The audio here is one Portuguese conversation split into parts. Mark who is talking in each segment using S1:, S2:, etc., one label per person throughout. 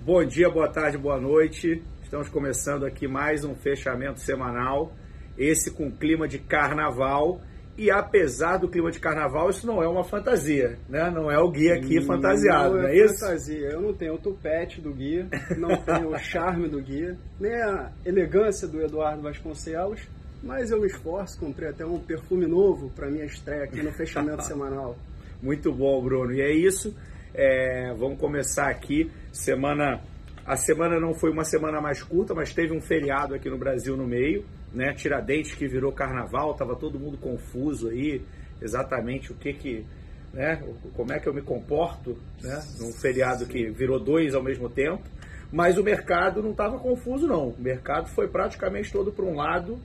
S1: Bom dia, boa tarde, boa noite. Estamos começando aqui mais um fechamento semanal, esse com clima de carnaval. E apesar do clima de carnaval, isso não é uma fantasia, né? Não é o guia aqui fantasiado, não,
S2: não
S1: é, é isso?
S2: fantasia. Eu não tenho o tupete do guia, não tenho o charme do guia, nem a elegância do Eduardo Vasconcelos, mas eu me esforço, comprei até um perfume novo para minha estreia aqui no fechamento semanal.
S1: Muito bom, Bruno. E é isso. É, vamos começar aqui. Semana. A semana não foi uma semana mais curta, mas teve um feriado aqui no Brasil no meio, né? Tiradentes que virou carnaval, tava todo mundo confuso aí, exatamente o que que, né? Como é que eu me comporto, né? Num feriado que virou dois ao mesmo tempo. Mas o mercado não estava confuso não. O mercado foi praticamente todo para um lado,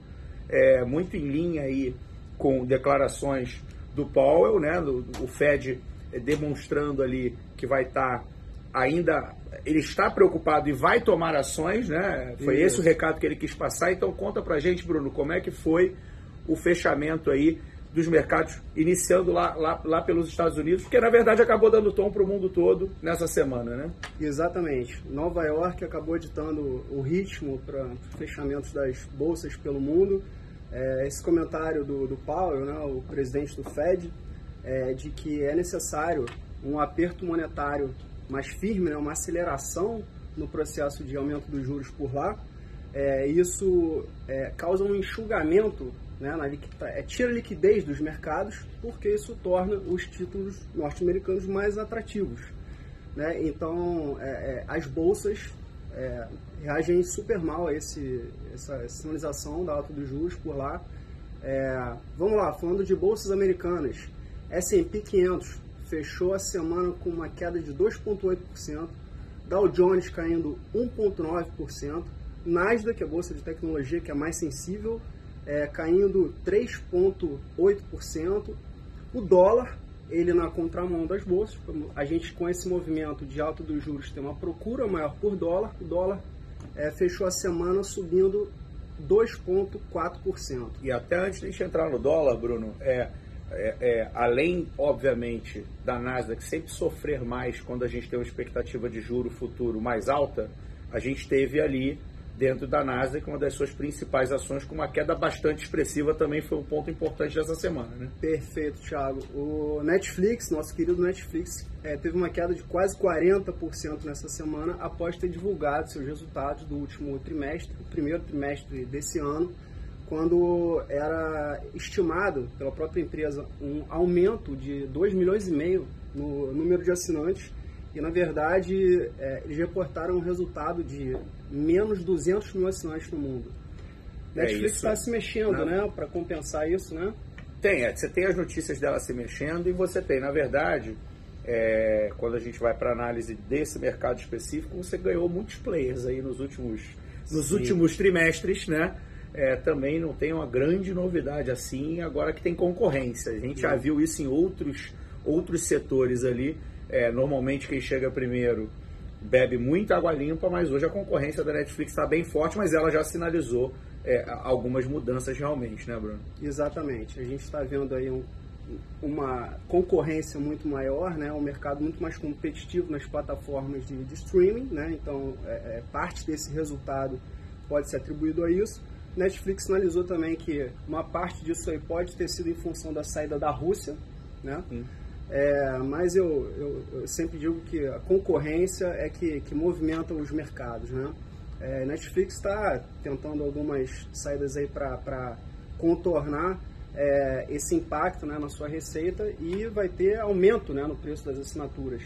S1: é, muito em linha aí com declarações do Powell, né? O Fed demonstrando ali que vai estar tá ainda ele está preocupado e vai tomar ações, né? Foi Isso. esse o recado que ele quis passar. Então conta pra gente, Bruno, como é que foi o fechamento aí dos mercados iniciando lá, lá, lá pelos Estados Unidos, porque na verdade acabou dando tom para o mundo todo nessa semana, né?
S2: Exatamente. Nova York acabou ditando o ritmo para fechamentos das bolsas pelo mundo. É, esse comentário do, do Powell, né, o presidente do Fed, é, de que é necessário um aperto monetário mais firme, né, uma aceleração no processo de aumento dos juros por lá. É, isso é, causa um enxugamento, né, na, é, tira a liquidez dos mercados, porque isso torna os títulos norte-americanos mais atrativos. Né? Então, é, é, as bolsas é, reagem super mal a esse, essa sinalização da alta dos juros por lá. vamos lá, falando de bolsas americanas, S&P 500 fechou a semana com uma queda de 2,8%, Dow Jones caindo 1,9%, Nasdaq, a bolsa de tecnologia que é mais sensível, é, caindo 3,8%, o dólar, ele na contramão das bolsas, a gente com esse movimento de alta dos juros tem uma procura maior por dólar, o dólar é, fechou a semana subindo 2,4%.
S1: E até antes de entrar no dólar, Bruno, é, é, é, além, obviamente, da Nasdaq sempre sofrer mais quando a gente tem uma expectativa de juro futuro mais alta, a gente teve ali dentro da Nasdaq uma das suas principais ações com uma queda bastante expressiva também foi um ponto importante dessa semana, né?
S2: Perfeito, Thiago. O Netflix, nosso querido Netflix, é, teve uma queda de quase 40% nessa semana após ter divulgado seus resultados do último trimestre, o primeiro trimestre desse ano quando era estimado pela própria empresa um aumento de 2 milhões e meio no número de assinantes e na verdade é, eles reportaram um resultado de menos 200 mil assinantes no mundo. É Netflix está se mexendo, Não. né, para compensar isso, né?
S1: Tem, é, você tem as notícias dela se mexendo e você tem, na verdade, é, quando a gente vai para análise desse mercado específico, você ganhou muitos players aí nos últimos, nos últimos trimestres, né? É, também não tem uma grande novidade assim, agora que tem concorrência. A gente já viu isso em outros, outros setores ali. É, normalmente quem chega primeiro bebe muita água limpa, mas hoje a concorrência da Netflix está bem forte, mas ela já sinalizou é, algumas mudanças realmente, né, Bruno?
S2: Exatamente. A gente está vendo aí um, uma concorrência muito maior, né, um mercado muito mais competitivo nas plataformas de, de streaming, né, então é, é parte desse resultado pode ser atribuído a isso. Netflix sinalizou também que uma parte disso aí pode ter sido em função da saída da Rússia, né? Hum. É, mas eu, eu, eu, sempre digo que a concorrência é que, que movimenta os mercados, né? É, Netflix está tentando algumas saídas aí para contornar é, esse impacto né, na sua receita e vai ter aumento né, no preço das assinaturas.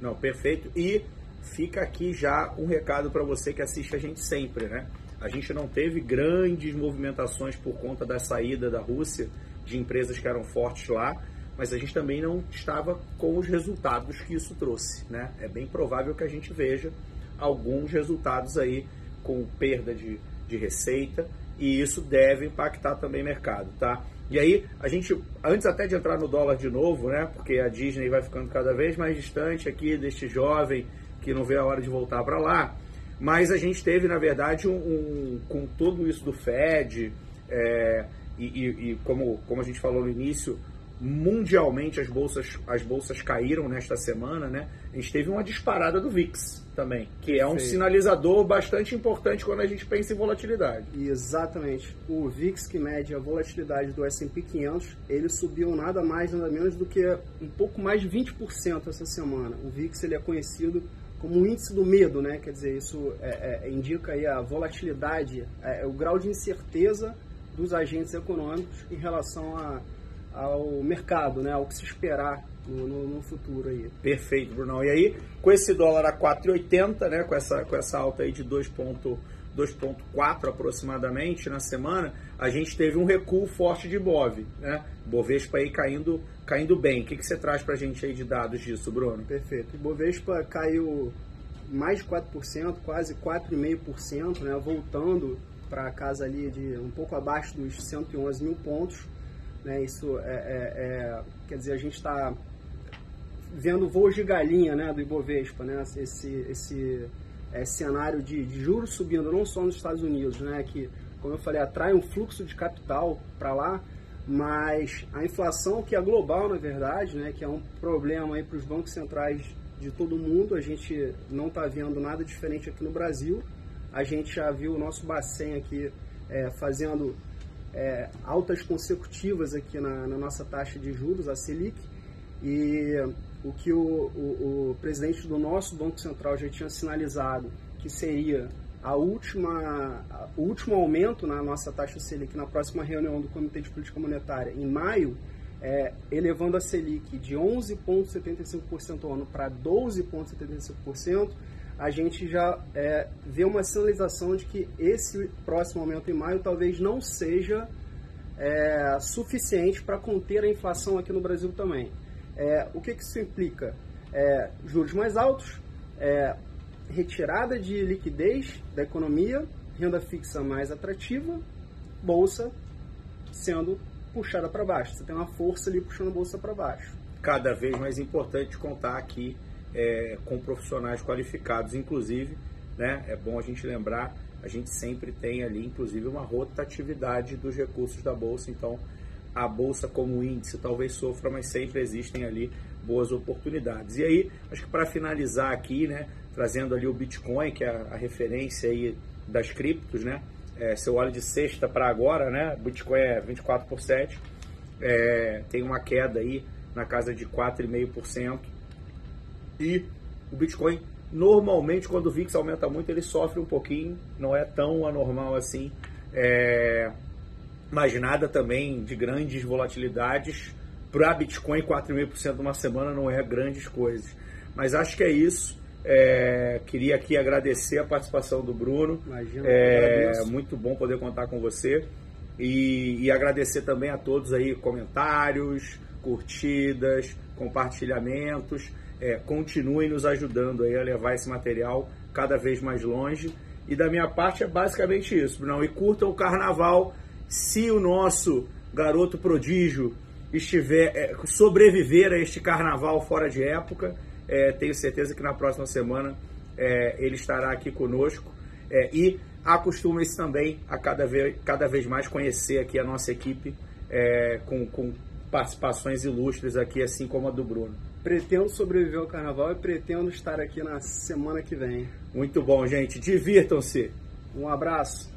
S1: Não, perfeito. E fica aqui já um recado para você que assiste a gente sempre, né? A gente não teve grandes movimentações por conta da saída da Rússia de empresas que eram fortes lá, mas a gente também não estava com os resultados que isso trouxe. Né? É bem provável que a gente veja alguns resultados aí com perda de, de receita e isso deve impactar também o mercado, tá? E aí, a gente, antes até de entrar no dólar de novo, né? Porque a Disney vai ficando cada vez mais distante aqui deste jovem que não vê a hora de voltar para lá. Mas a gente teve, na verdade, um, um com tudo isso do Fed, é, e, e, e, como, como a gente falou no início, mundialmente as bolsas, as bolsas caíram nesta semana, né? A gente teve uma disparada do VIX também, que é um Sim. sinalizador bastante importante quando a gente pensa em volatilidade.
S2: Exatamente. O VIX que mede a volatilidade do S&P 500, ele subiu nada mais nada menos do que um pouco mais de 20% essa semana. O VIX ele é conhecido como um índice do medo, né? Quer dizer, isso é, é, indica aí a volatilidade, é, o grau de incerteza dos agentes econômicos em relação a ao mercado, né, ao que se esperar no, no, no, futuro aí.
S1: Perfeito, Brunão. E aí, com esse dólar a 4,80, né, com essa, com essa alta aí de 2,4 aproximadamente na semana, a gente teve um recuo forte de BOV, né? Bovespa aí caindo, caindo bem. O que, que você traz para a gente aí de dados disso, Bruno?
S2: Perfeito. Bovespa caiu mais de 4%, quase 4,5%, né? voltando para casa ali de um pouco abaixo dos 111 mil pontos. Né? Isso é, é, é quer dizer, a gente está vendo voos de galinha né, do Ibovespa, né? esse, esse é, cenário de, de, juros subindo, não só nos Estados Unidos, né, que, como eu falei, atrai um fluxo de capital para lá, mas a inflação que é global, na verdade, né, que é um problema para os bancos centrais de todo mundo, a gente não está vendo nada diferente aqui no Brasil, a gente já viu o nosso Bacen aqui é, fazendo é, altas consecutivas aqui na, na, nossa taxa de juros, a Selic, e o que o, o, o, presidente do nosso Banco Central já tinha sinalizado que seria a última, o último aumento na nossa taxa Selic na próxima reunião do Comitê de Política Monetária em maio, é, elevando a Selic de 11,75% ao ano para 12,75%, a gente já é, vê uma sinalização de que esse próximo aumento em maio talvez não seja é, suficiente para conter a inflação aqui no Brasil também. É, o que, que isso implica? É, juros mais altos, é, retirada de liquidez da economia, renda fixa mais atrativa, bolsa sendo puxada para baixo. Você tem uma força ali puxando a bolsa para baixo.
S1: Cada vez mais importante contar aqui é, com profissionais qualificados, inclusive, né, é bom a gente lembrar, a gente sempre tem ali, inclusive, uma rotatividade dos recursos da Bolsa, então a Bolsa como índice talvez sofra, mas sempre existem ali boas oportunidades. E aí, acho que para finalizar aqui, né, trazendo ali o Bitcoin, que é a, referência aí das criptos, né, é, se eu olho de sexta para agora, né, Bitcoin é 24 por 7, é, tem uma queda aí na casa de 4,5%, e o Bitcoin, normalmente, quando o VIX aumenta muito, ele sofre um pouquinho, não é tão anormal assim. É... Mas nada também de grandes volatilidades. Para Bitcoin, 4,5% numa semana não é grandes coisas. Mas acho que é isso. É, queria aqui agradecer a participação do Bruno.
S2: Imagina,
S1: é muito bom poder contar com você. E, e, agradecer também a todos aí comentários, curtidas, compartilhamentos é, continuem nos ajudando aí a levar esse material cada vez mais longe. E da minha parte é basicamente isso, Bruno. E curtam o carnaval. Se o nosso garoto prodígio estiver é, sobreviver a este carnaval fora de época, é, tenho certeza que na próxima semana é, ele estará aqui conosco. É, e acostume-se também a cada vez, cada vez mais conhecer aqui a nossa equipe é, com, com participações ilustres aqui, assim como a do Bruno.
S2: Pretendo sobreviver ao carnaval e pretendo estar aqui na semana que vem.
S1: Muito bom, gente. Divirtam-se.
S2: Um abraço.